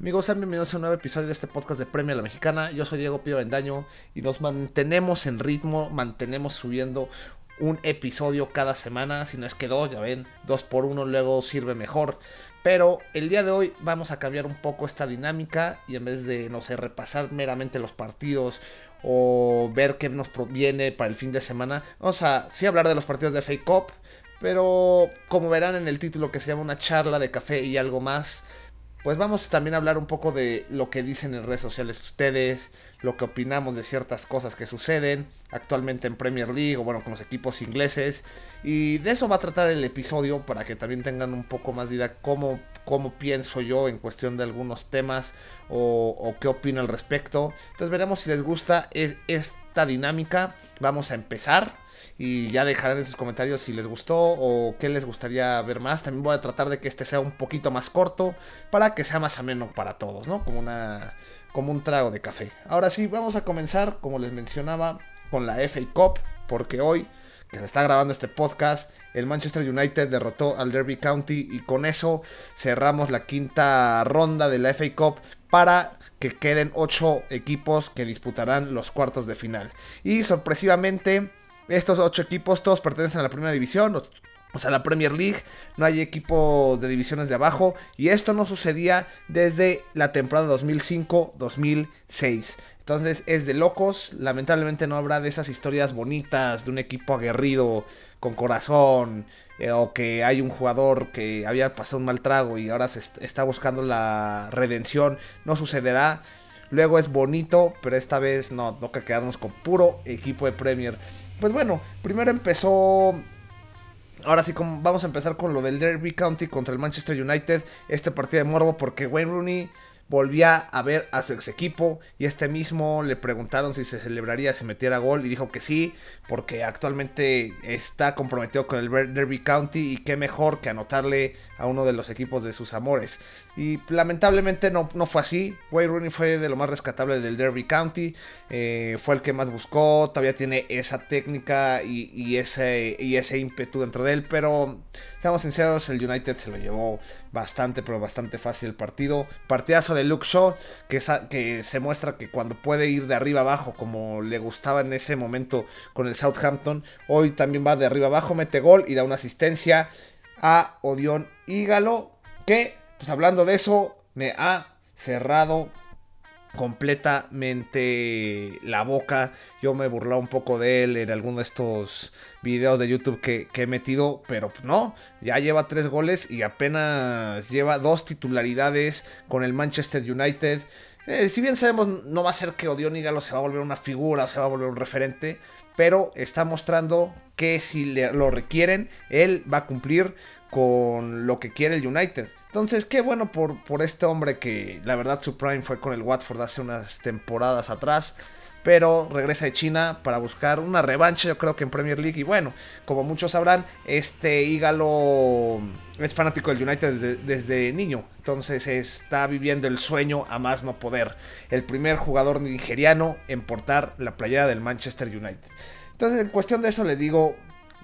Amigos, sean bienvenidos a un nuevo episodio de este podcast de Premio a la Mexicana. Yo soy Diego Pío Bendaño y nos mantenemos en ritmo, mantenemos subiendo un episodio cada semana, si no es que dos, ya ven, dos por uno luego sirve mejor. Pero el día de hoy vamos a cambiar un poco esta dinámica y en vez de, no sé, repasar meramente los partidos o ver qué nos proviene para el fin de semana, vamos a sí hablar de los partidos de FA Cup, pero como verán en el título que se llama una charla de café y algo más, pues vamos también a hablar un poco de lo que dicen en redes sociales ustedes, lo que opinamos de ciertas cosas que suceden actualmente en Premier League o bueno, con los equipos ingleses. Y de eso va a tratar el episodio para que también tengan un poco más de idea cómo, cómo pienso yo en cuestión de algunos temas o, o qué opino al respecto. Entonces veremos si les gusta esta dinámica. Vamos a empezar y ya dejarán en sus comentarios si les gustó o qué les gustaría ver más. También voy a tratar de que este sea un poquito más corto para que sea más ameno para todos, ¿no? Como una como un trago de café. Ahora sí, vamos a comenzar, como les mencionaba, con la FA Cup, porque hoy que se está grabando este podcast, el Manchester United derrotó al Derby County y con eso cerramos la quinta ronda de la FA Cup para que queden ocho equipos que disputarán los cuartos de final. Y sorpresivamente estos ocho equipos todos pertenecen a la primera división, o sea, la Premier League, no hay equipo de divisiones de abajo y esto no sucedía desde la temporada 2005-2006. Entonces es de locos, lamentablemente no habrá de esas historias bonitas de un equipo aguerrido con corazón eh, o que hay un jugador que había pasado un mal trago y ahora se está buscando la redención, no sucederá. Luego es bonito, pero esta vez no, toca quedarnos con puro equipo de Premier. Pues bueno, primero empezó Ahora sí, vamos a empezar con lo del Derby County contra el Manchester United. Este partido de morbo porque Wayne Rooney volvía a ver a su ex equipo y este mismo le preguntaron si se celebraría si metiera gol y dijo que sí, porque actualmente está comprometido con el Derby County y qué mejor que anotarle a uno de los equipos de sus amores. Y lamentablemente no, no fue así, Wayne Rooney fue de lo más rescatable del Derby County, eh, fue el que más buscó, todavía tiene esa técnica y, ese, y ese ímpetu dentro de él, pero seamos sinceros, el United se lo llevó bastante, pero bastante fácil el partido. Partidazo de Luke Shaw, que, que se muestra que cuando puede ir de arriba abajo, como le gustaba en ese momento con el Southampton, hoy también va de arriba abajo, mete gol y da una asistencia a Odion Hígalo, que, pues hablando de eso, me ha cerrado completamente la boca. Yo me he burlado un poco de él en alguno de estos videos de YouTube que, he metido, pero no, ya lleva tres goles y apenas lleva dos titularidades con el Manchester United. Eh, si bien sabemos, no va a ser que Odion se va a volver una figura o se va a volver un referente, pero está mostrando que si lo requieren, él va a cumplir con lo que quiere el United. Entonces, qué bueno por, por este hombre que la verdad su prime fue con el Watford hace unas temporadas atrás. Pero regresa de China para buscar una revancha, yo creo que en Premier League. Y bueno, como muchos sabrán, este Hígalo es fanático del United desde, desde, niño. Entonces está viviendo el sueño a más no poder. El primer jugador nigeriano en portar la playera del Manchester United. Entonces, en cuestión de eso, les digo,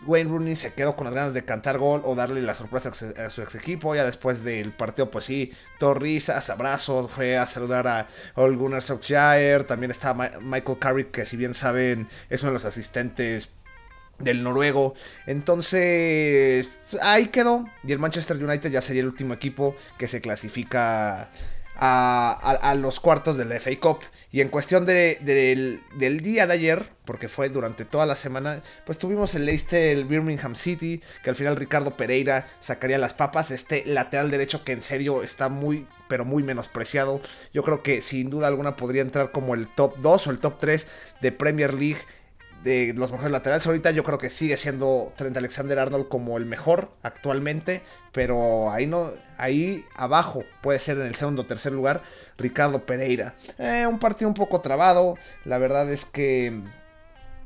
Wayne Rooney se quedó con las ganas de cantar gol o darle la sorpresa a su ex equipo. Ya después del partido, pues sí, todo risas, abrazos, fue a saludar a Ole Gunnar Solskjaer. También está Michael Carrick, que si bien saben, es uno de los asistentes del noruego. Entonces, ahí quedó. Y el Manchester United ya sería el último equipo que se clasifica a, los cuartos del FA Cup. Y en cuestión de, del, día de ayer, porque fue durante toda la semana, pues tuvimos el Leicester, el Birmingham City, que al final Ricardo Pereira sacaría las papas. Este lateral derecho que en serio está muy, pero muy menospreciado. Yo creo que sin duda alguna podría entrar como el top 2 o el top 3 de Premier League de los mejores laterales. Ahorita yo creo que sigue siendo Trent Alexander Arnold como el mejor actualmente, pero ahí no, ahí abajo puede ser en el segundo o tercer lugar Ricardo Pereira. Eh, un partido un poco trabado, la verdad es que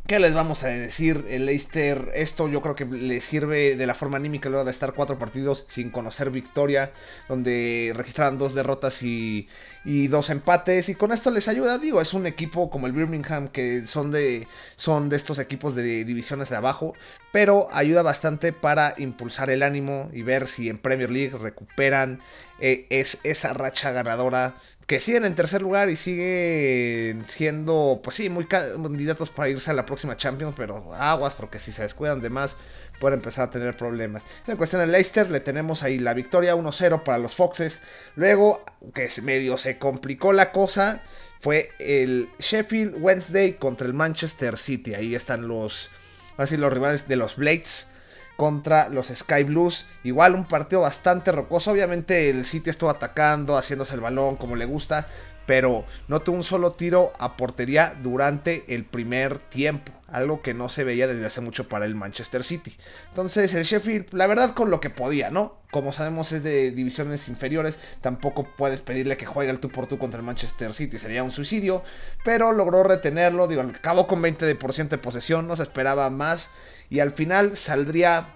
¿Qué les vamos a decir? El Leicester, esto yo creo que le sirve de la forma anímica luego de estar cuatro partidos sin conocer victoria, donde registraron dos derrotas y, y, dos empates, y con esto les ayuda, digo, es un equipo como el Birmingham que son de, son de estos equipos de divisiones de abajo, pero ayuda bastante para impulsar el ánimo y ver si en Premier League recuperan eh, es esa racha ganadora que siguen en tercer lugar y siguen siendo, pues sí, muy candidatos para irse a la próxima Champions, pero aguas, porque si se descuidan de más, pueden empezar a tener problemas. En cuestión de Leicester, le tenemos ahí la victoria 1-0 para los Foxes. Luego, que medio se complicó la cosa, fue el Sheffield Wednesday contra el Manchester City. Ahí están los, así los rivales de los Blades contra los Sky Blues. Igual un partido bastante rocoso. Obviamente el City estuvo atacando, haciéndose el balón como le gusta. Pero no tuvo un solo tiro a portería durante el primer tiempo. Algo que no se veía desde hace mucho para el Manchester City. Entonces el Sheffield, la verdad con lo que podía, ¿no? Como sabemos es de divisiones inferiores. Tampoco puedes pedirle que juegue el tú por tú contra el Manchester City. Sería un suicidio. Pero logró retenerlo. Digo, acabó con 20% de posesión. No se esperaba más. Y al final saldría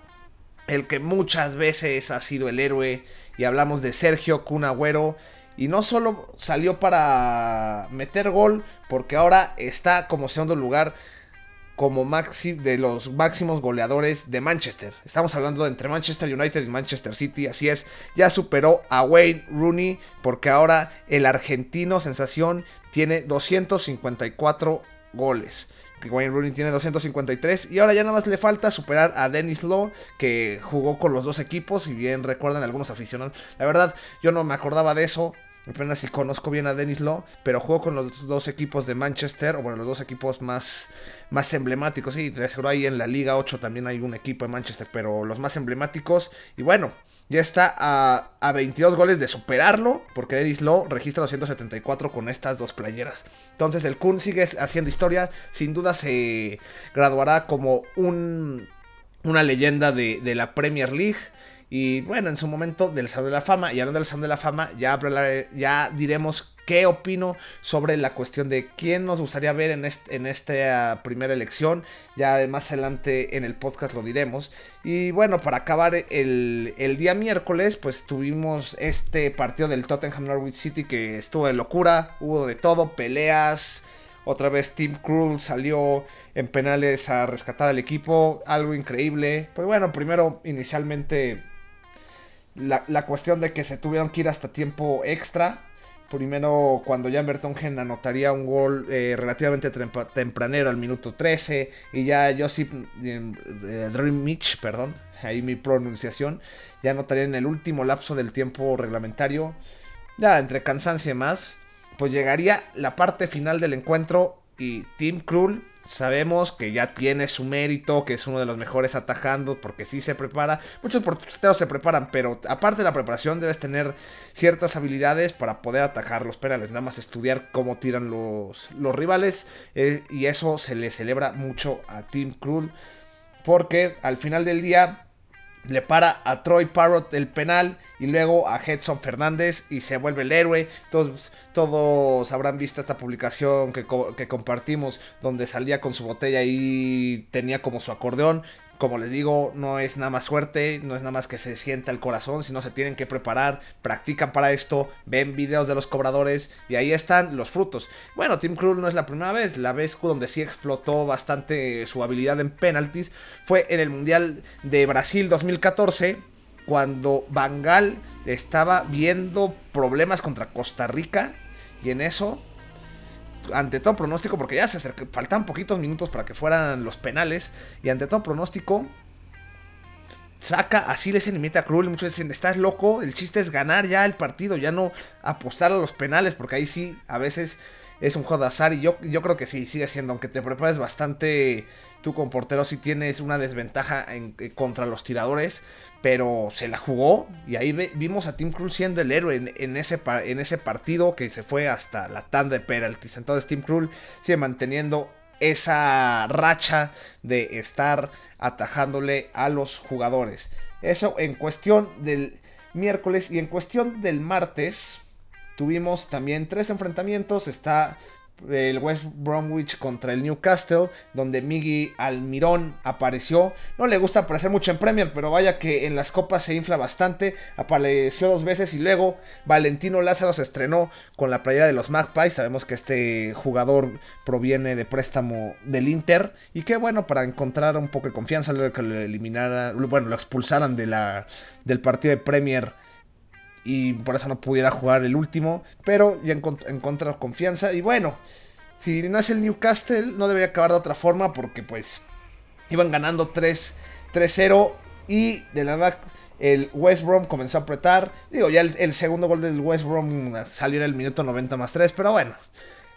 el que muchas veces ha sido el héroe. Y hablamos de Sergio Cunagüero. Y no solo salió para meter gol, porque ahora está como segundo lugar como maxi de los máximos goleadores de Manchester. Estamos hablando entre Manchester United y Manchester City, así es, ya superó a Wayne Rooney porque ahora el argentino sensación tiene 254 goles. Wayne Rooney tiene 253 y ahora ya nada más le falta superar a Dennis Law que jugó con los dos equipos, si bien recuerdan algunos aficionados. La verdad, yo no me acordaba de eso. Apenas si conozco bien a Dennis Law, pero jugó con los dos equipos de Manchester, o bueno, los dos equipos más, más emblemáticos. Sí, de seguro ahí en la Liga 8 también hay un equipo de Manchester, pero los más emblemáticos. Y bueno, ya está a, a 22 goles de superarlo, porque Dennis Law registra 274 con estas dos playeras. Entonces el Kun sigue haciendo historia, sin duda se graduará como un, una leyenda de, de la Premier League. Y bueno, en su momento del Salón de la Fama, y hablando del Salón de la Fama, ya, ya diremos qué opino sobre la cuestión de quién nos gustaría ver en, en esta primera elección. Ya más adelante en el podcast lo diremos. Y bueno, para acabar el, el, día miércoles, pues tuvimos este partido del Tottenham Norwich City que estuvo de locura, hubo de todo, peleas. Otra vez Tim Krul salió en penales a rescatar al equipo, algo increíble. Pues bueno, primero inicialmente la, cuestión de que se tuvieron que ir hasta tiempo extra. Primero, cuando Jan Bertongen anotaría un gol eh, relativamente tempranero al minuto 13. Y ya Josip eh, Dream perdón, ahí mi pronunciación, ya anotaría en el último lapso del tiempo reglamentario. Ya entre cansancio y demás, pues llegaría la parte final del encuentro y Tim Krul Sabemos que ya tiene su mérito, que es uno de los mejores atajando, porque sí se prepara. Muchos porteros se preparan, pero aparte de la preparación debes tener ciertas habilidades para poder atajar los penales. Nada más estudiar cómo tiran los, los rivales. Eh, y eso se le celebra mucho a Tim Krul. Porque al final del día le para a Troy Parrott el penal y luego a Edson Fernández y se vuelve el héroe. Todos, todos habrán visto esta publicación que, que, compartimos donde salía con su botella y tenía como su acordeón como les digo, no es nada más suerte, no es nada más que se sienta el corazón, sino se tienen que preparar, practican para esto, ven videos de los cobradores y ahí están los frutos. Bueno, Tim Krul no es la primera vez, la vez donde sí explotó bastante su habilidad en penalties fue en el Mundial de Brasil 2014 cuando Bangal estaba viendo problemas contra Costa Rica y en eso ante todo pronóstico, porque ya se faltan poquitos minutos para que fueran los penales, y ante todo pronóstico, saca así les limita a Krul. Muchos dicen, estás loco, el chiste es ganar ya el partido, ya no apostar a los penales, porque ahí sí, a veces es un juego de azar, y yo, yo creo que sí, sigue siendo, aunque te prepares bastante tú con portero, si tienes una desventaja en, eh, contra los tiradores, pero se la jugó y ahí vimos a Tim Krul siendo el héroe en, ese, en ese partido que se fue hasta la tanda de penalties. Entonces Tim Krul sigue manteniendo esa racha de estar atajándole a los jugadores. Eso en cuestión del miércoles y en cuestión del martes tuvimos también tres enfrentamientos. Está el West Bromwich contra el Newcastle, donde Miggy Almirón apareció. No le gusta aparecer mucho en Premier, pero vaya que en las copas se infla bastante. Apareció dos veces y luego Valentino Lázaro se estrenó con la playera de los Magpies. Sabemos que este jugador proviene de préstamo del Inter. Y que bueno, para encontrar un poco de confianza, luego que lo eliminara, bueno, lo expulsaran de la, del partido de Premier y por eso no pudiera jugar el último, pero ya encontró confianza y bueno, si no es el Newcastle no debería acabar de otra forma porque pues iban ganando 3-0 y de la nada el West Brom comenzó a apretar. Digo, ya el, segundo gol del West Brom salió en el minuto 90 más 3, pero bueno.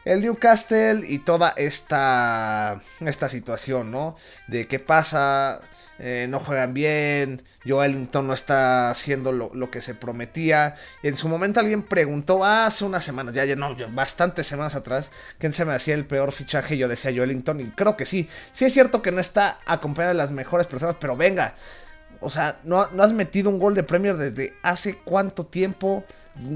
El Newcastle y toda esta, esta situación, ¿no? De qué pasa, eh, no juegan bien, Joelinton no está haciendo lo, que se prometía. En su momento alguien preguntó hace unas semanas, ya, ya no, bastantes semanas atrás, quién se me hacía el peor fichaje. Yo decía Joelinton y creo que sí. Sí es cierto que no está acompañado de las mejores personas, pero venga, o sea, no, has metido un gol de Premier desde hace cuánto tiempo.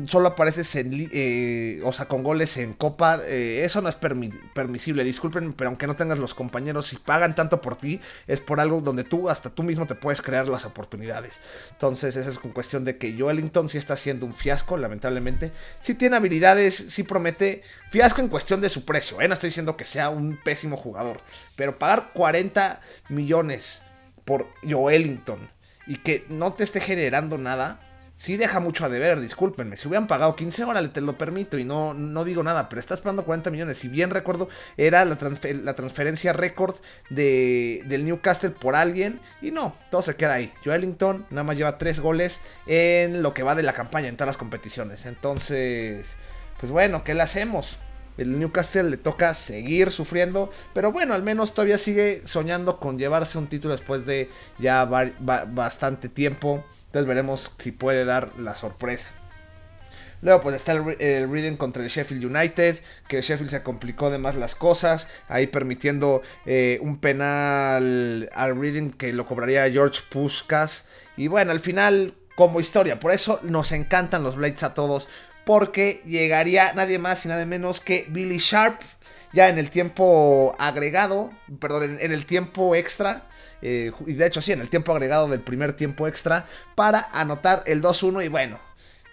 Solo apareces en, eh, o sea, con goles en Copa. Eh, eso no es permisible. Disculpen, pero aunque no tengas los compañeros y pagan tanto por ti, es por algo donde tú, hasta tú mismo, te puedes crear las oportunidades. Entonces, esa es con cuestión de que Joelinton sí está haciendo un fiasco, lamentablemente. Sí tiene habilidades, sí promete. Fiasco en cuestión de su precio, ¿eh? No estoy diciendo que sea un pésimo jugador. Pero pagar 40 millones por Joelinton y que no te esté generando nada, sí deja mucho a deber, discúlpenme. Si hubieran pagado 15, órale, te lo permito y no, no digo nada, pero estás pagando 40 millones. Si bien recuerdo, era la, la transferencia récord de, del Newcastle por alguien y no, todo se queda ahí. Joelinton nada más lleva 3 goles en lo que va de la campaña, en todas las competiciones. Entonces, pues bueno, ¿qué le hacemos? El Newcastle le toca seguir sufriendo, pero bueno, al menos todavía sigue soñando con llevarse un título después de ya bastante tiempo. Entonces veremos si puede dar la sorpresa. Luego pues está el, Reading contra el Sheffield United, que el Sheffield se complicó de más las cosas, ahí permitiendo eh, un penal al Reading que lo cobraría George Puskas. Y bueno, al final como historia, por eso nos encantan los Blades a todos, porque llegaría nadie más y nadie menos que Billy Sharp ya en el tiempo agregado, perdón, en, el tiempo extra, eh, y de hecho sí, en el tiempo agregado del primer tiempo extra, para anotar el 2-1 y bueno.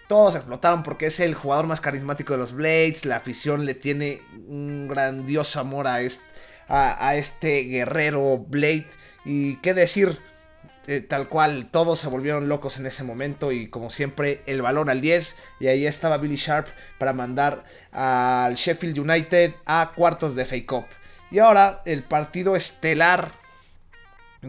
Todos explotaron porque es el jugador más carismático de los Blades. La afición le tiene un grandioso amor a este guerrero Blade. Y qué decir, eh, tal cual, todos se volvieron locos en ese momento y como siempre el balón al 10 y ahí estaba Billy Sharp para mandar al Sheffield United a cuartos de FA Cup. Y ahora el partido estelar,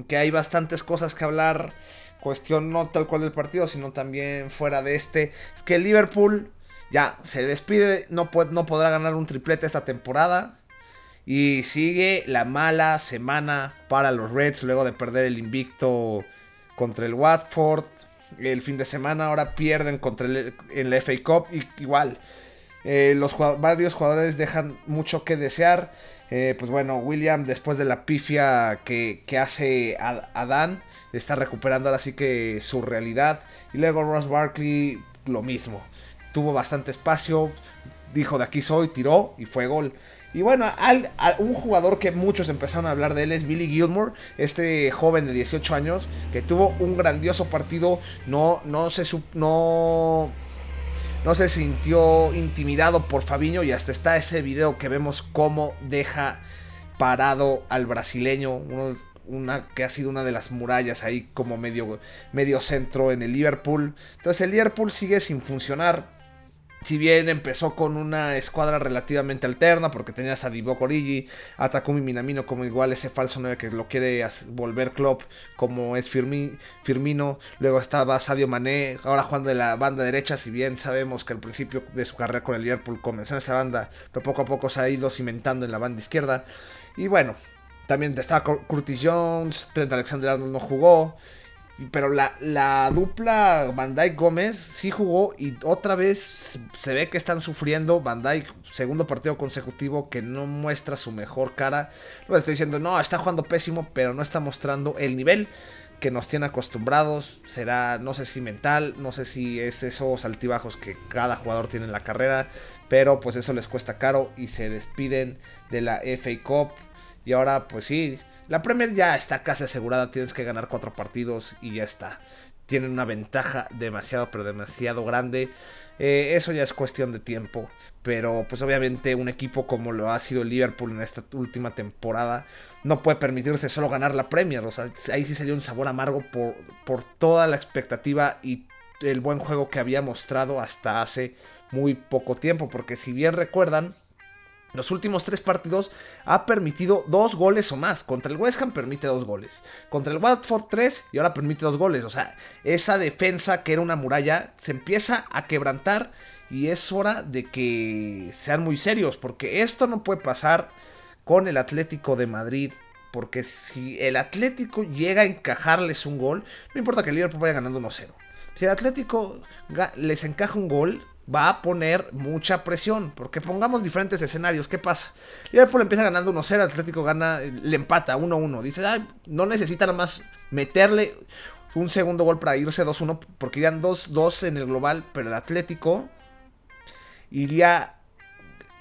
que hay bastantes cosas que hablar, cuestión no tal cual del partido, sino también fuera de este, es que Liverpool ya se despide, no, no podrá ganar un triplete esta temporada. Y sigue la mala semana para los Reds luego de perder el invicto contra el Watford. El fin de semana ahora pierden contra el, en la FA Cup. Igual, eh, los varios jugadores dejan mucho que desear. Eh, pues bueno, William después de la pifia que, hace Adán, está recuperando ahora sí que su realidad. Y luego Ross Barkley lo mismo. Tuvo bastante espacio, dijo de aquí soy, tiró y fue gol. Y bueno, un jugador que muchos empezaron a hablar de él es Billy Gilmore, este joven de 18 años que tuvo un grandioso partido, no, no, se, no, no se sintió intimidado por Fabiño y hasta está ese video que vemos cómo deja parado al brasileño, una que ha sido una de las murallas ahí como medio, medio centro en el Liverpool. Entonces el Liverpool sigue sin funcionar si bien empezó con una escuadra relativamente alterna, porque tenías a Divock Origi, a Takumi Minamino como igual ese falso 9 que lo quiere volver Klopp, como es Firmino, luego estaba Sadio Mané, ahora jugando de la banda derecha, si bien sabemos que al principio de su carrera con el Liverpool comenzó en esa banda, pero poco a poco se ha ido cimentando en la banda izquierda. Y bueno, también estaba Curtis Jones, Trent Alexander-Arnold no jugó, pero la, la dupla Van Gómez sí jugó y otra vez se ve que están sufriendo. Van segundo partido consecutivo que no muestra su mejor cara. Lo estoy diciendo, no, está jugando pésimo, pero no está mostrando el nivel que nos tiene acostumbrados. Será, no sé si mental, no sé si es esos altibajos que cada jugador tiene en la carrera. Pero pues eso les cuesta caro y se despiden de la FA Cup. Y ahora, pues sí, la Premier ya está casi asegurada, tienes que ganar cuatro partidos y ya está. Tienen una ventaja demasiado, pero demasiado grande. Eh, eso ya es cuestión de tiempo. Pero pues obviamente un equipo como lo ha sido Liverpool en esta última temporada no puede permitirse solo ganar la Premier. O sea, ahí sí sería un sabor amargo por, por toda la expectativa y el buen juego que había mostrado hasta hace muy poco tiempo. Porque si bien recuerdan, los últimos tres partidos ha permitido dos goles o más. Contra el West Ham permite dos goles. Contra el Watford tres y ahora permite dos goles. O sea, esa defensa que era una muralla se empieza a quebrantar y es hora de que sean muy serios. Porque esto no puede pasar con el Atlético de Madrid. Porque si el Atlético llega a encajarles un gol, no importa que el Liverpool vaya ganando 1-0. Si el Atlético les encaja un gol, va a poner mucha presión. Porque pongamos diferentes escenarios. ¿Qué pasa? Liverpool empieza ganando 1-0, Atlético gana, le empata 1-1. Dice, no necesita nada más meterle un segundo gol para irse 2-1. Porque irían 2-2 en el global. Pero el Atlético iría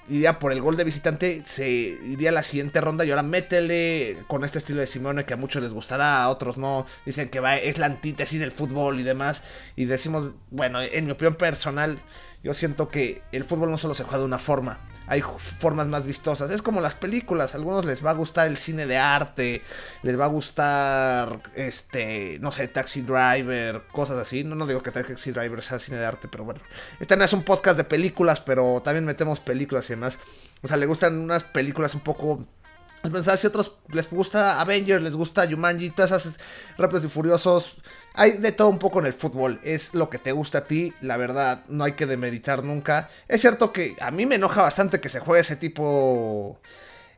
iría por el gol de visitante, se iría a la siguiente ronda y ahora métele con este estilo de Simone que a muchos les gustará, a otros no, dicen que va, es la antítesis del fútbol y demás, y decimos, bueno, en mi opinión personal, yo siento que el fútbol no solo se juega de una forma, hay formas más vistosas. Es como las películas, a algunos les va a gustar el cine de arte, les va a gustar, este, no sé, Taxi Driver, cosas así. No, no digo que Taxi Driver sea cine de arte, pero bueno. Este no es un podcast de películas, pero también metemos películas y demás. O sea, le gustan unas películas un poco si a otros les gusta Avengers, les gusta Jumanji, todas esas Rápidos y Furiosos. Hay de todo un poco en el fútbol. Es lo que te gusta a ti. La verdad, no hay que demeritar nunca. Es cierto que a mí me enoja bastante que se juegue ese tipo.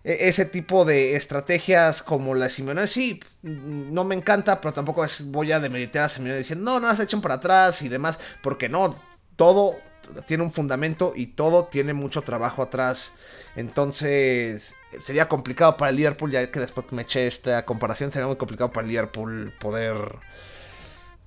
E, ese tipo de estrategias como la de Simeone, sí, no me encanta, pero tampoco voy a demeritar a Simeone diciendo, no, no, se echen para atrás y demás, porque no, todo tiene un fundamento y todo tiene mucho trabajo atrás. Entonces, sería complicado para el Liverpool, ya que después me eché esta comparación, sería muy complicado para el Liverpool poder...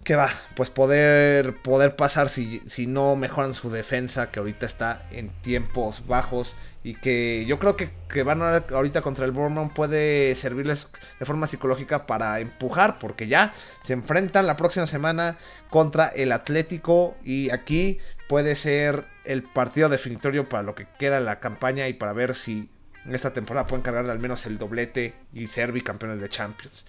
¿Qué va? Pues poder, poder pasar si, si no mejoran su defensa, que ahorita está en tiempos bajos y que yo creo que, que van a, ahorita contra el Bournemouth puede servirles de forma psicológica para empujar, porque ya se enfrentan la próxima semana contra el Atlético y aquí puede ser el partido definitorio para lo que queda en la campaña y para ver si esta temporada pueden cargar al menos el doblete y ser bicampeones de Champions.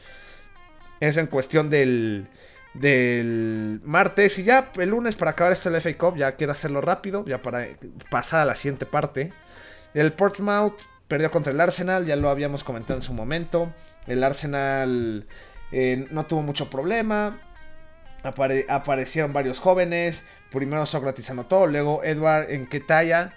Es en cuestión del, del martes y ya el lunes para acabar esto del FA Cup, ya quiero hacerlo rápido, ya para pasar a la siguiente parte. El Portsmouth perdió contra el Arsenal, ya lo habíamos comentado en su momento. El Arsenal eh, no tuvo mucho problema. aparecieron varios jóvenes. Primero Sócrates anotó, luego Edward en Ketaya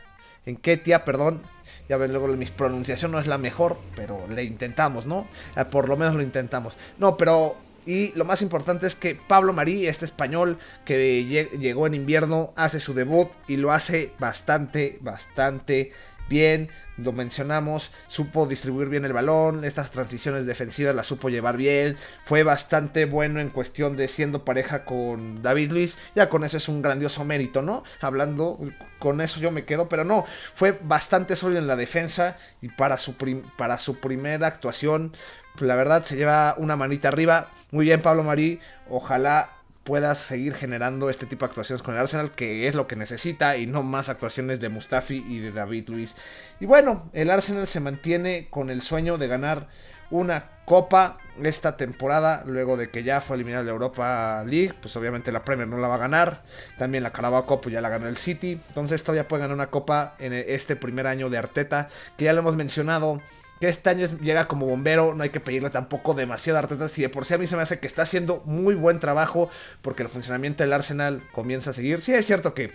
en Ketia, perdón. Ya ven, luego mi pronunciación no es la mejor, pero le intentamos, ¿no? Eh, por lo menos lo intentamos. No, pero y lo más importante es que Pablo Marí, este español que llegó en invierno, hace su debut y lo hace bastante, bastante bien, lo mencionamos, supo distribuir bien el balón, estas transiciones defensivas las supo llevar bien, fue bastante bueno en cuestión de siendo pareja con David Luis, ya con eso es un grandioso mérito, ¿no? Hablando, con eso yo me quedo, pero no, fue bastante sólido en la defensa y para su, para su primera actuación, la verdad se lleva una manita arriba, muy bien Pablo Marí, ojalá puedas seguir generando este tipo de actuaciones con el Arsenal, que es lo que necesita, y no más actuaciones de Mustafi y de David Luis. Y bueno, el Arsenal se mantiene con el sueño de ganar una copa esta temporada, luego de que ya fue eliminada de Europa League, pues obviamente la Premier no la va a ganar, también la Carabao Cup pues ya la ganó el City, entonces todavía puede ganar una copa en este primer año de Arteta, que ya lo hemos mencionado, que este año llega como bombero, no hay que pedirle tampoco demasiado a Arteta, si de por sí a mí se me hace que está haciendo muy buen trabajo, porque el funcionamiento del Arsenal comienza a seguir. Sí, es cierto que,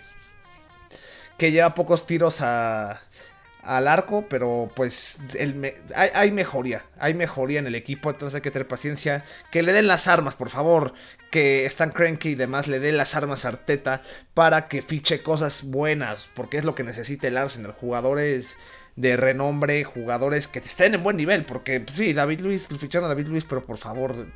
que lleva pocos tiros a, al arco, pero pues hay, hay, mejoría, hay mejoría en el equipo, entonces hay que tener paciencia, que le den las armas, por favor, que Stan Cranky y demás le den las armas a Arteta para que fiche cosas buenas, porque es lo que necesita el Arsenal, jugadores de renombre, jugadores que estén en buen nivel, porque pues, sí, David Luis, ficharon a David Luis, pero por favor,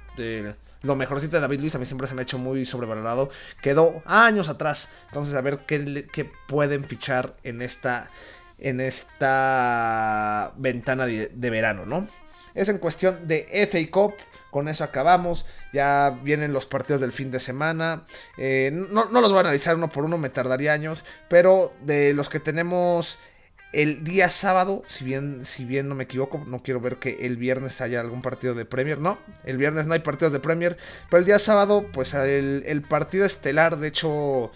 lo mejorcito de David Luis a mí siempre se me ha hecho muy sobrevalorado, quedó años atrás, entonces a ver qué, qué pueden fichar en esta, en esta ventana de, verano, ¿no? Es en cuestión de FA Cup. Con eso acabamos. Ya vienen los partidos del fin de semana. Eh, no, no, los voy a analizar uno por uno, me tardaría años. Pero de los que tenemos el día sábado, si bien, si bien no me equivoco, no quiero ver que el viernes haya algún partido de Premier, no, el viernes no hay partidos de Premier, pero el día sábado, pues el, el partido estelar, de hecho,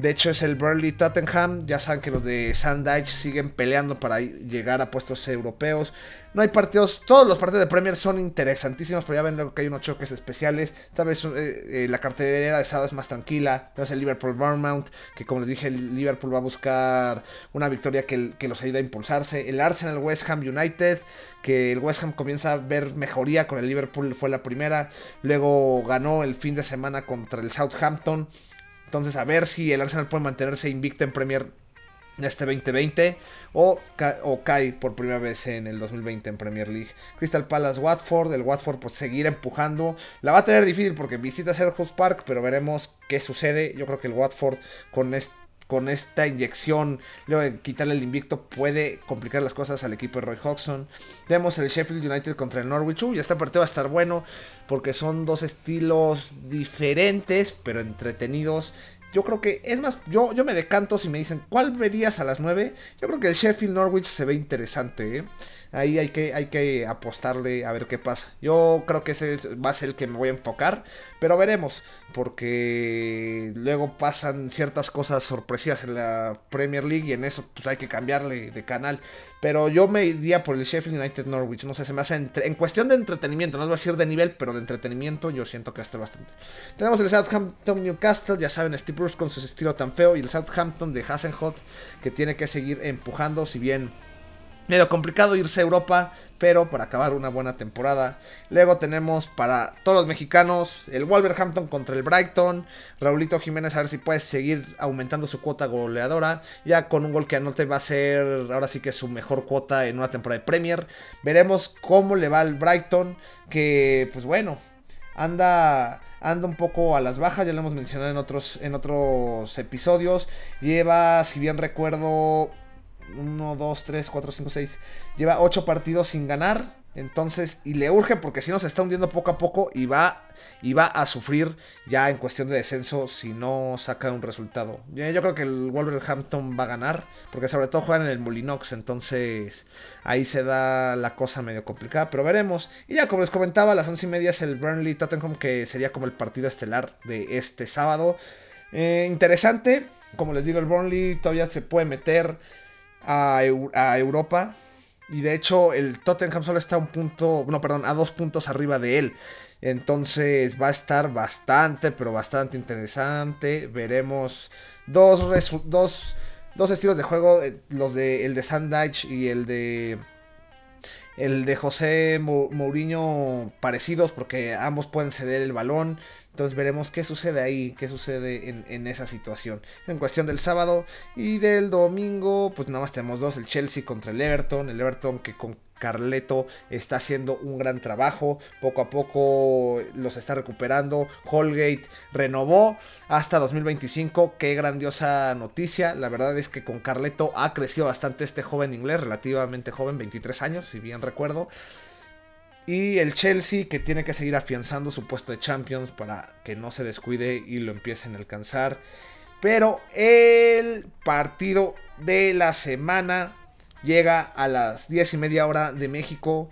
de hecho, es el Burnley Tottenham. Ya saben que los de Sandage siguen peleando para llegar a puestos europeos. No hay partidos, todos los partidos de Premier son interesantísimos, pero ya ven luego que hay unos choques especiales. Tal vez eh, eh, la cartelera de sábado es más tranquila. Entonces el Liverpool Bournemouth, que como les dije, el Liverpool va a buscar una victoria que, que los ayude a impulsarse. El Arsenal West Ham United, que el West Ham comienza a ver mejoría con el Liverpool, fue la primera. Luego ganó el fin de semana contra el Southampton. Entonces, a ver si el Arsenal puede mantenerse invicto en Premier este 2020 o, cae por primera vez en el 2020 en Premier League. Crystal Palace Watford, el Watford pues seguir empujando. La va a tener difícil porque visita Selhurst Park, pero veremos qué sucede. Yo creo que el Watford con este con esta inyección, luego de quitarle el invicto, puede complicar las cosas al equipo de Roy Hodgson. Tenemos el Sheffield United contra el Norwich. Uy, este partido va a estar bueno porque son dos estilos diferentes, pero entretenidos. Yo creo que, es más, yo, yo me decanto si me dicen, ¿cuál verías a las 9? Yo creo que el Sheffield Norwich se ve interesante, ¿eh? Ahí hay que, hay que apostarle a ver qué pasa. Yo creo que ese va a ser el que me voy a enfocar, pero veremos, porque luego pasan ciertas cosas sorpresivas en la Premier League y en eso pues hay que cambiarle de canal. Pero yo me iría por el Sheffield United Norwich, no sé, se me hace en cuestión de entretenimiento, no voy a decir de nivel, pero de entretenimiento yo siento que va a estar bastante. Tenemos el Southampton Newcastle, ya saben, Steve Bruce con su estilo tan feo, y el Southampton de Hasenhot que tiene que seguir empujando, si bien medio complicado irse a Europa, pero para acabar una buena temporada. Luego tenemos para todos los mexicanos el Wolverhampton contra el Brighton. Raulito Jiménez a ver si puede seguir aumentando su cuota goleadora. Ya con un gol que anote va a ser ahora sí que su mejor cuota en una temporada de Premier. Veremos cómo le va al Brighton, que pues bueno, anda anda un poco a las bajas, ya lo hemos mencionado en otros, en otros episodios. Lleva, si bien recuerdo, 1, 2, 3, 4, 5, 6. Lleva 8 partidos sin ganar. Entonces, y le urge porque si no se está hundiendo poco a poco y va, y va a sufrir ya en cuestión de descenso si no saca un resultado. Yo creo que el Wolverhampton va a ganar porque sobre todo juegan en el Molinox, entonces ahí se da la cosa medio complicada, pero veremos. Y ya como les comentaba, a las 11 y media es el Burnley Tottenham que sería como el partido estelar de este sábado. Eh, interesante, como les digo, el Burnley todavía se puede meter a, Europa. Y de hecho, el Tottenham solo está a un punto, no, perdón, a dos puntos arriba de él. Entonces va a estar bastante, pero bastante interesante. Veremos dos, dos, dos estilos de juego, eh, los de el de Sandage y el de el de José Mourinho parecidos porque ambos pueden ceder el balón. Entonces veremos qué sucede ahí, qué sucede en, esa situación. En cuestión del sábado y del domingo, pues nada más tenemos dos, el Chelsea contra el Everton, el Everton que con Carleto está haciendo un gran trabajo, poco a poco los está recuperando, Holgate renovó hasta 2025, qué grandiosa noticia, la verdad es que con Carleto ha crecido bastante este joven inglés, relativamente joven, 23 años, si bien recuerdo. Y el Chelsea que tiene que seguir afianzando su puesto de Champions para que no se descuide y lo empiecen a alcanzar. Pero el partido de la semana llega a las 10 y media hora de México.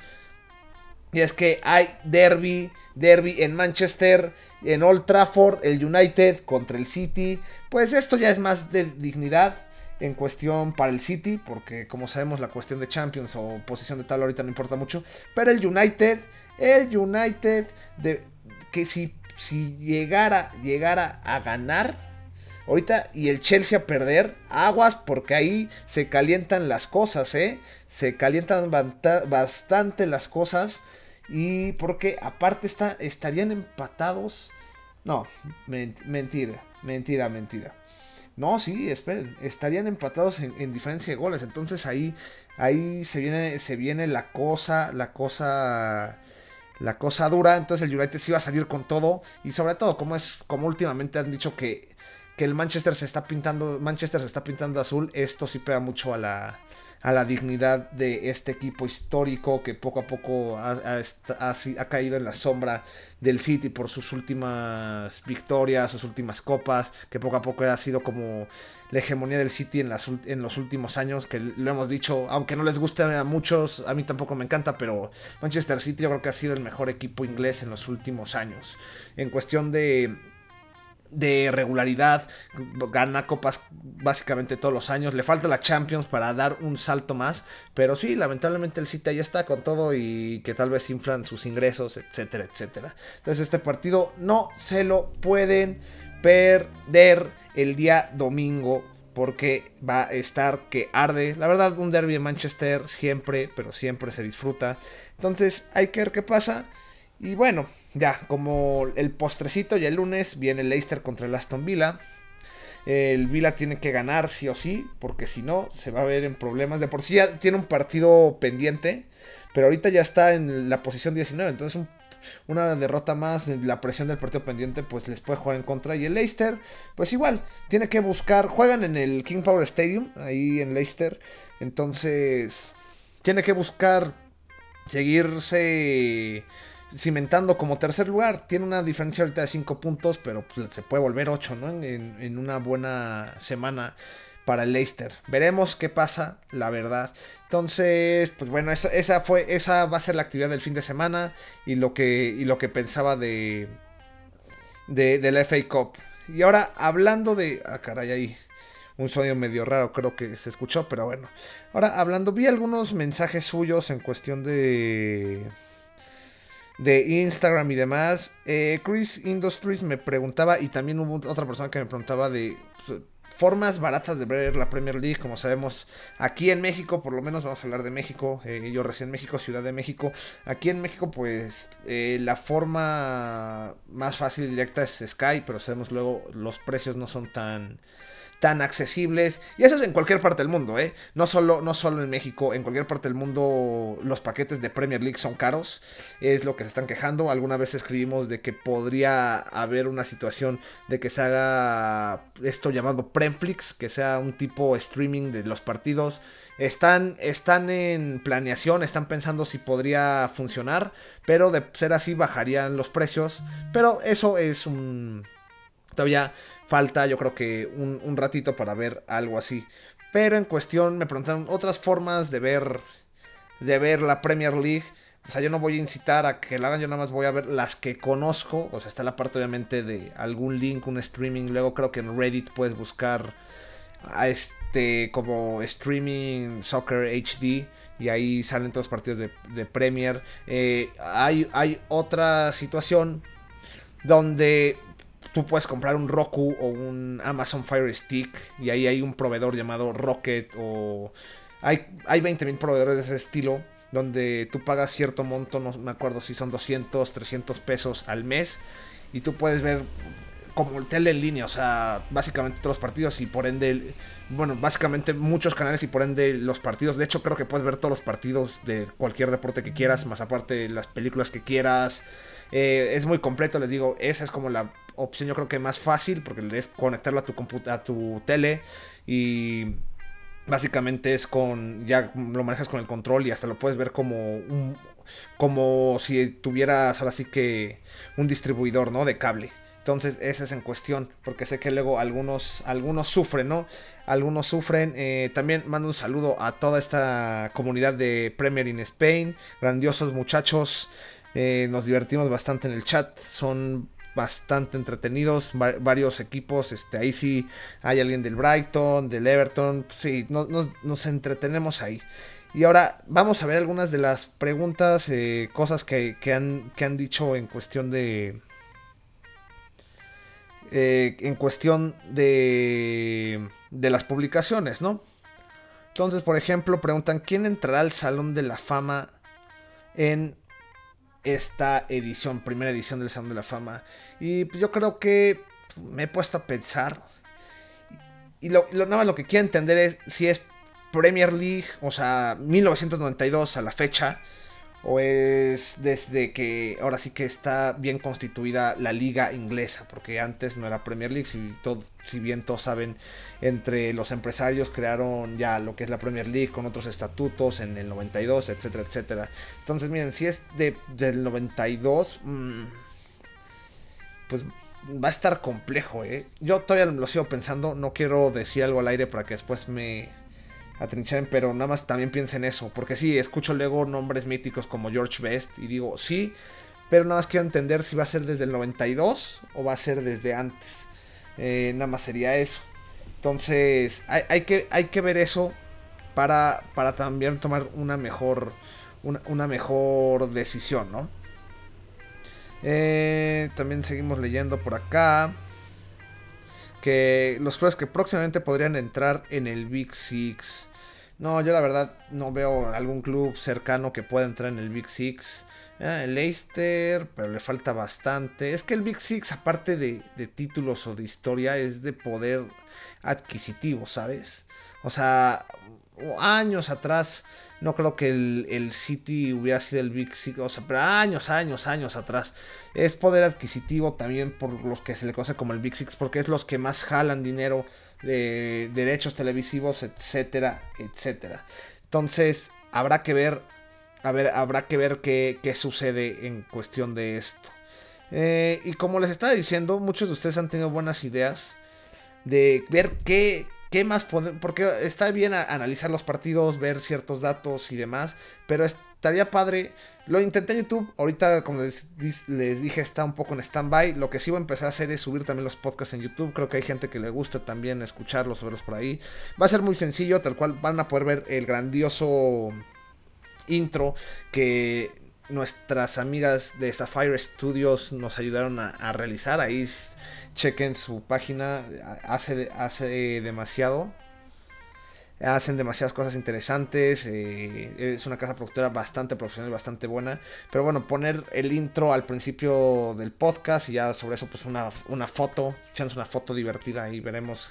Y es que hay derby, derby en Manchester, en Old Trafford, el United contra el City. Pues esto ya es más de dignidad en cuestión para el City, porque como sabemos la cuestión de Champions o posición de tal ahorita no importa mucho, pero el United, el United, de, que si, si llegara, llegara a ganar, ahorita y el Chelsea a perder, aguas, porque ahí se calientan las cosas, ¿eh? Se calientan bastante las cosas y porque aparte está, estarían empatados. No, mentira, mentira, mentira. No, sí, esperen, estarían empatados en, diferencia de goles. Entonces ahí, ahí se viene, se viene la cosa, la cosa, la cosa dura. Entonces el United sí va a salir con todo y sobre todo como es, como últimamente han dicho que que el Manchester se está pintando, Manchester se está pintando azul, esto sí pega mucho a la, a la dignidad de este equipo histórico que poco a poco ha, caído en la sombra del City por sus últimas victorias, sus últimas copas, que poco a poco ha sido como la hegemonía del City en, en los últimos años, que lo hemos dicho, aunque no les guste a muchos, a mí tampoco me encanta, pero Manchester City yo creo que ha sido el mejor equipo inglés en los últimos años. En cuestión de de regularidad, gana copas básicamente todos los años, le falta la Champions para dar un salto más, pero sí, lamentablemente el City ya está con todo y que tal vez inflan sus ingresos, etcétera, etcétera. Entonces este partido no se lo pueden perder el día domingo porque va a estar que arde. La verdad, un derby en Manchester siempre, pero siempre se disfruta. Entonces hay que ver qué pasa. Y bueno, ya, como el postrecito, ya el lunes viene Leicester contra el Aston Villa. El Villa tiene que ganar sí o sí, porque si no, se va a ver en problemas. De por sí ya tiene un partido pendiente, pero ahorita ya está en la posición 19. Entonces, una derrota más, la presión del partido pendiente, pues les puede jugar en contra. Y el Leicester, pues igual, tiene que buscar. Juegan en el King Power Stadium, ahí en Leicester. Entonces, tiene que buscar seguirse cimentando como tercer lugar. Tiene una diferencia ahorita de 5 puntos, pero pues, se puede volver 8, ¿no? En, una buena semana para el Leicester. Veremos qué pasa, la verdad. Entonces, pues bueno, esa, fue, esa va a ser la actividad del fin de semana y lo que, y lo que pensaba de, de, de la FA Cup. Y ahora, hablando de... Ah, caray, ahí un sonido medio raro creo que se escuchó, pero bueno. Ahora, hablando, vi algunos mensajes suyos en cuestión de de Instagram y demás. Eh, Chris Industries me preguntaba, y también hubo otra persona que me preguntaba de pues, formas baratas de ver la Premier League, como sabemos, aquí en México, por lo menos vamos a hablar de México, eh, yo recién México, Ciudad de México, aquí en México pues eh, la forma más fácil y directa es Sky, pero sabemos luego los precios no son tan tan accesibles. Y eso es en cualquier parte del mundo, ¿eh? No solo, no solo en México, en cualquier parte del mundo los paquetes de Premier League son caros. Es lo que se están quejando. Alguna vez escribimos de que podría haber una situación de que se haga esto llamado Premflix, que sea un tipo streaming de los partidos. Están, están en planeación, están pensando si podría funcionar, pero de ser así bajarían los precios. Pero eso es un Todavía falta, yo creo que un, ratito para ver algo así. Pero en cuestión me preguntaron otras formas de ver, de ver la Premier League. O sea, yo no voy a incitar a que la hagan, yo nada más voy a ver las que conozco. O sea, está la parte obviamente de algún link, un streaming. Luego creo que en Reddit puedes buscar a este como streaming soccer HD y ahí salen todos los partidos de, Premier. Eh, hay, hay otra situación donde tú puedes comprar un Roku o un Amazon Fire Stick y ahí hay un proveedor llamado Rocket o hay, hay 20.000 proveedores de ese estilo donde tú pagas cierto monto, no me acuerdo si son 200, 300 pesos al mes y tú puedes ver como el tele en línea, o sea, básicamente todos los partidos y por ende, bueno, básicamente muchos canales y por ende los partidos. De hecho, creo que puedes ver todos los partidos de cualquier deporte que quieras, más aparte las películas que quieras. Eh, es muy completo, les digo, esa es como la opción yo creo que más fácil porque es conectarlo a tu, a tu tele y básicamente es con, ya lo manejas con el control y hasta lo puedes ver como un, como si tuvieras ahora sí que un distribuidor, ¿no? De cable. Entonces, ese es en cuestión, porque sé que luego algunos, algunos sufren, ¿no? Algunos sufren. Eh, también mando un saludo a toda esta comunidad de Premier in Spain. Grandiosos muchachos. Eh, nos divertimos bastante en el chat. Son bastante entretenidos, varios equipos, este, ahí sí hay alguien del Brighton, del Everton, sí, nos entretenemos ahí. Y ahora vamos a ver algunas de las preguntas, eh, cosas que, han, que han dicho en cuestión de... Eh, en cuestión de, de las publicaciones, ¿no? Entonces, por ejemplo, preguntan, ¿quién entrará al Salón de la Fama en esta edición, primera edición del Salón de la Fama. Y pues, yo creo que me he puesto a pensar. Y lo, nada más lo que quiero entender es si es Premier League, o sea, 1992 a la fecha, o es desde que ahora sí que está bien constituida la liga inglesa, porque antes no era Premier League, si, todo, si bien todos saben, entre los empresarios crearon ya lo que es la Premier League con otros estatutos en el 92, etcétera, etcétera. Entonces, miren, si es de, del 92, mmm, pues va a estar complejo, ¿eh? Yo todavía lo sigo pensando, no quiero decir algo al aire para que después me atrincharen, pero nada más también piensen eso, porque sí, escucho luego nombres míticos como George Best y digo, sí, pero nada más quiero entender si va a ser desde el 92 o va a ser desde antes. Eh, nada más sería eso. Entonces, hay, que, hay que ver eso para, para también tomar una mejor, una, mejor decisión, ¿no? Eh, también seguimos leyendo por acá. Que los clubes que próximamente podrían entrar en el Big Six. No, yo la verdad no veo algún club cercano que pueda entrar en el Big Six. Eh, el Leicester, pero le falta bastante. Es que el Big Six, aparte de, de títulos o de historia, es de poder adquisitivo, ¿sabes? O sea, años atrás no creo que el, City hubiera sido el Big Six, o sea, pero años, años, años atrás. Es poder adquisitivo también por los que se le conoce como el Big Six, porque es los que más jalan dinero de derechos televisivos, etcétera, etcétera. Entonces, habrá que ver, a ver, habrá que ver qué, qué sucede en cuestión de esto. Eh, y como les estaba diciendo, muchos de ustedes han tenido buenas ideas de ver qué, ¿Qué más podemos? Porque está bien analizar los partidos, ver ciertos datos y demás, pero estaría padre. Lo intenté en YouTube, ahorita como les, dije está un poco en stand-by. Lo que sí voy a empezar a hacer es subir también los podcasts en YouTube. Creo que hay gente que le gusta también escucharlos verlos por ahí. Va a ser muy sencillo, tal cual van a poder ver el grandioso intro que nuestras amigas de Sapphire Studios nos ayudaron a, a realizar. Ahí chequen su página, hace, hace demasiado. Hacen demasiadas cosas interesantes. Eh, es una casa productora bastante profesional, bastante buena. Pero bueno, poner el intro al principio del podcast y ya sobre eso, pues una, una foto. Chance una foto divertida y veremos.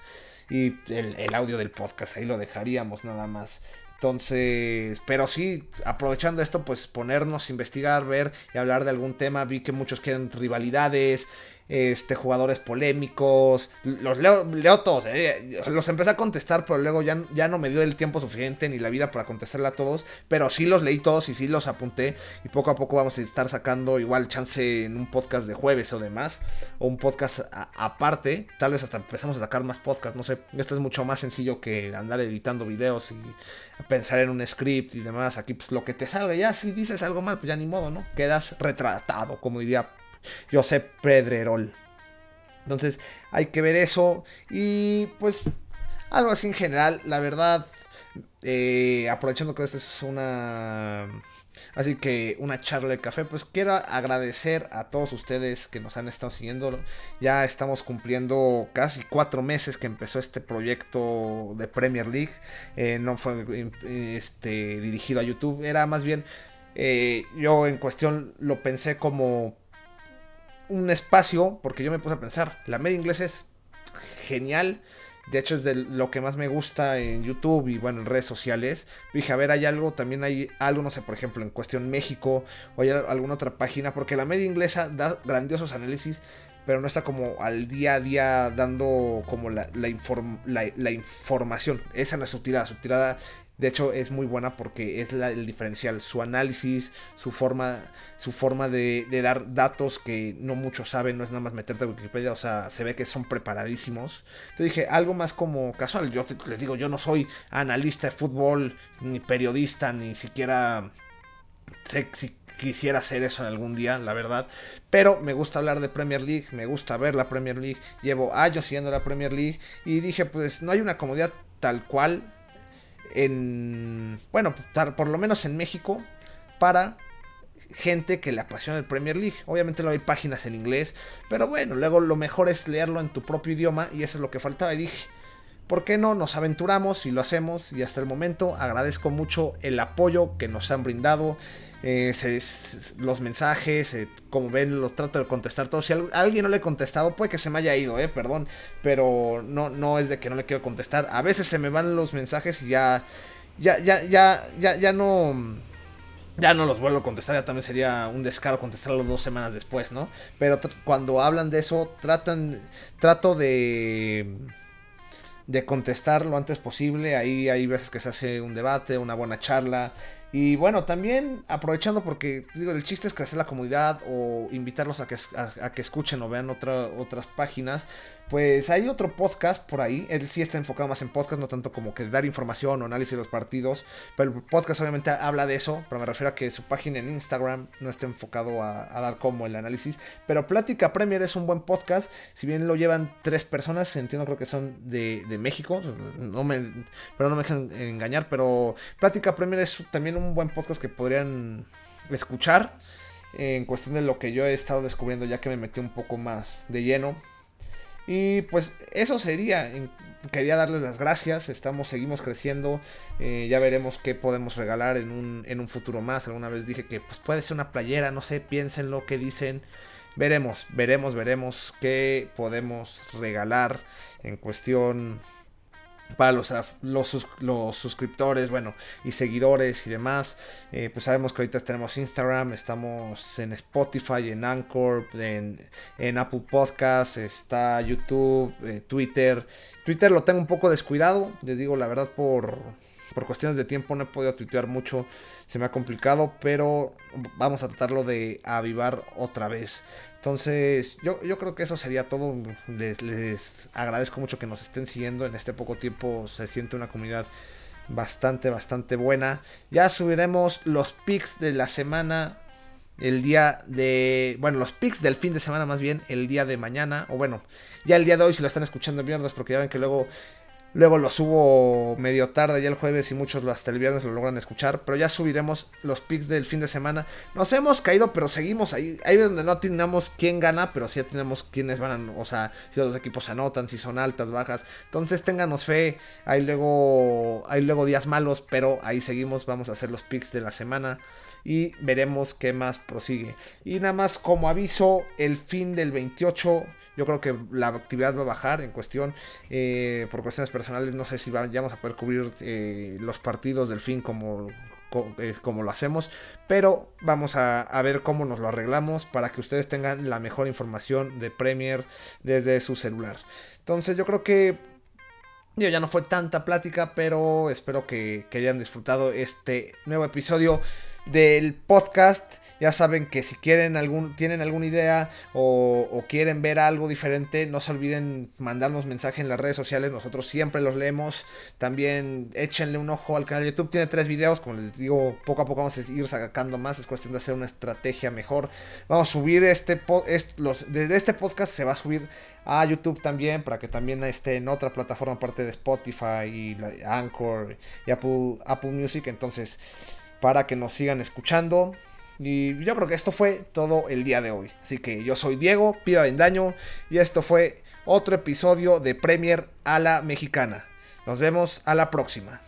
Y el, el audio del podcast, ahí lo dejaríamos nada más. Entonces, pero sí, aprovechando esto, pues ponernos, investigar, ver y hablar de algún tema. Vi que muchos quieren rivalidades, este, jugadores polémicos. Los leo, todos, eh, los empecé a contestar, pero luego ya, ya no me dio el tiempo suficiente ni la vida para contestarle a todos. Pero sí los leí todos y sí los apunté. Y poco a poco vamos a estar sacando igual chance en un podcast de jueves o demás. O un podcast aparte. Tal vez hasta empecemos a sacar más podcasts. No sé, esto es mucho más sencillo que andar editando videos y pensar en un script y demás. Aquí pues lo que te salga. Ya si dices algo mal, pues ya ni modo, ¿no? Quedas retratado, como diría Josep Pedrerol. Entonces hay que ver eso y pues algo así en general, la verdad, eh, aprovechando que esta es una... Así que una charla de café, pues quiero agradecer a todos ustedes que nos han estado siguiendo. Ya estamos cumpliendo casi cuatro meses que empezó este proyecto de Premier League. Eh, no fue este, dirigido a YouTube, era más bien, eh, yo en cuestión lo pensé como un espacio, porque yo me puse a pensar, la media inglesa es genial. De hecho, es de lo que más me gusta en YouTube y bueno, en redes sociales. Dije, a ver, hay algo, también hay algo, no sé, por ejemplo, en cuestión México o hay alguna otra página, porque la media inglesa da grandiosos análisis, pero no está como al día a día dando como la, la, la información. Esa no es su tirada, su tirada de hecho, es muy buena porque es el diferencial, su análisis, su forma, su forma de, dar datos que no muchos saben, no es nada más meterte a Wikipedia, o sea, se ve que son preparadísimos. Te dije, algo más como casual, yo les digo, yo no soy analista de fútbol, ni periodista, ni siquiera sé si quisiera hacer eso en algún día, la verdad. Pero me gusta hablar de Premier League, me gusta ver la Premier League, llevo años siguiendo la Premier League y dije, pues no hay una comodidad tal cual en, bueno, por lo menos en México, para gente que le apasiona el Premier League. Obviamente no hay páginas en inglés, pero bueno, luego lo mejor es leerlo en tu propio idioma y eso es lo que faltaba. Y dije, ¿por qué no? Nos aventuramos y lo hacemos y hasta el momento agradezco mucho el apoyo que nos han brindado. Eh, los mensajes, eh, como ven, los trato de contestar todos. Si alguien no le he contestado, puede que se me haya ido, eh, perdón, pero no, no es de que no le quiero contestar. A veces se me van los mensajes y ya, ya, ya, ya, ya, ya no, ya no los vuelvo a contestar, ya también sería un descaro contestarlo dos semanas después, ¿no? Pero cuando hablan de eso, tratan, trato de de contestar lo antes posible. Ahí hay veces que se hace un debate, una buena charla. Y bueno, también aprovechando porque digo, el chiste es crecer la comunidad o invitarlos a que, a, que escuchen o vean otra, otras páginas. Pues hay otro podcast por ahí. Él sí está enfocado más en podcast, no tanto como que dar información o análisis de los partidos. Pero el podcast obviamente habla de eso. Pero me refiero a que su página en Instagram no está enfocado a, dar como el análisis. Pero Plática Premier es un buen podcast. Si bien lo llevan tres personas, entiendo creo que son de, de México. No me, pero no me dejan engañar. Pero Plática Premier es también un buen podcast que podrían escuchar. En cuestión de lo que yo he estado descubriendo ya que me metí un poco más de lleno y pues eso sería. Quería darles las gracias. Estamos, seguimos creciendo. Eh, ya veremos qué podemos regalar en un, en un futuro más. Alguna vez dije que pues, puede ser una playera, no sé, piénsenlo, qué dicen. Veremos, veremos, veremos qué podemos regalar en cuestión para los, los, suscriptores, bueno, y seguidores y demás. Eh, pues sabemos que ahorita tenemos Instagram, estamos en Spotify, en Anchor, en, en Apple Podcasts, está YouTube, eh, Twitter. Twitter lo tengo un poco descuidado, les digo la verdad por, por cuestiones de tiempo no he podido tuitear mucho, se me ha complicado, pero vamos a tratarlo de avivar otra vez. Entonces, yo, yo creo que eso sería todo. Les, agradezco mucho que nos estén siguiendo. En este poco tiempo se siente una comunidad bastante, bastante buena. Ya subiremos los pics de la semana. El día de. Bueno, los pics del fin de semana, más bien, el día de mañana. O bueno, ya el día de hoy, si lo están escuchando el viernes, porque ya ven que luego Luego lo subo medio tarde ya el jueves y muchos hasta el viernes lo logran escuchar. Pero ya subiremos los picks del fin de semana. Nos hemos caído, pero seguimos ahí. Ahí donde no tenemos quién gana, pero sí tenemos quiénes van a, O sea, si los equipos anotan, si son altas, bajas. Entonces ténganos fe. Hay luego, hay luego días malos, pero ahí seguimos. Vamos a hacer los picks de la semana y veremos qué más prosigue. Y nada más como aviso, el fin del 28, yo creo que la actividad va a bajar en cuestión, eh, por cuestiones personales, no sé si vamos a poder cubrir eh, los partidos del fin como, eh, como lo hacemos, pero vamos a, a, ver cómo nos lo arreglamos para que ustedes tengan la mejor información de Premier desde su celular. Entonces yo creo que yo ya no fue tanta plática, pero espero que hayan disfrutado este nuevo episodio del podcast. Ya saben que si quieren algún, tienen alguna idea o, quieren ver algo diferente, no se olviden mandarnos mensaje en las redes sociales. Nosotros siempre los leemos. También échenle un ojo al canal de YouTube. Tiene tres videos. Como les digo, poco a poco vamos a ir sacando más. Es cuestión de hacer una estrategia mejor. Vamos a subir este, los, desde este podcast se va a subir a YouTube también para que también esté en otra plataforma aparte de Spotify y Anchor y Apple, Apple Music. Entonces para que nos sigan escuchando. Y yo creo que esto fue todo el día de hoy. Así que yo soy Diego, Pío Vendaño, y esto fue otro episodio de Premier a la Mexicana. Nos vemos a la próxima.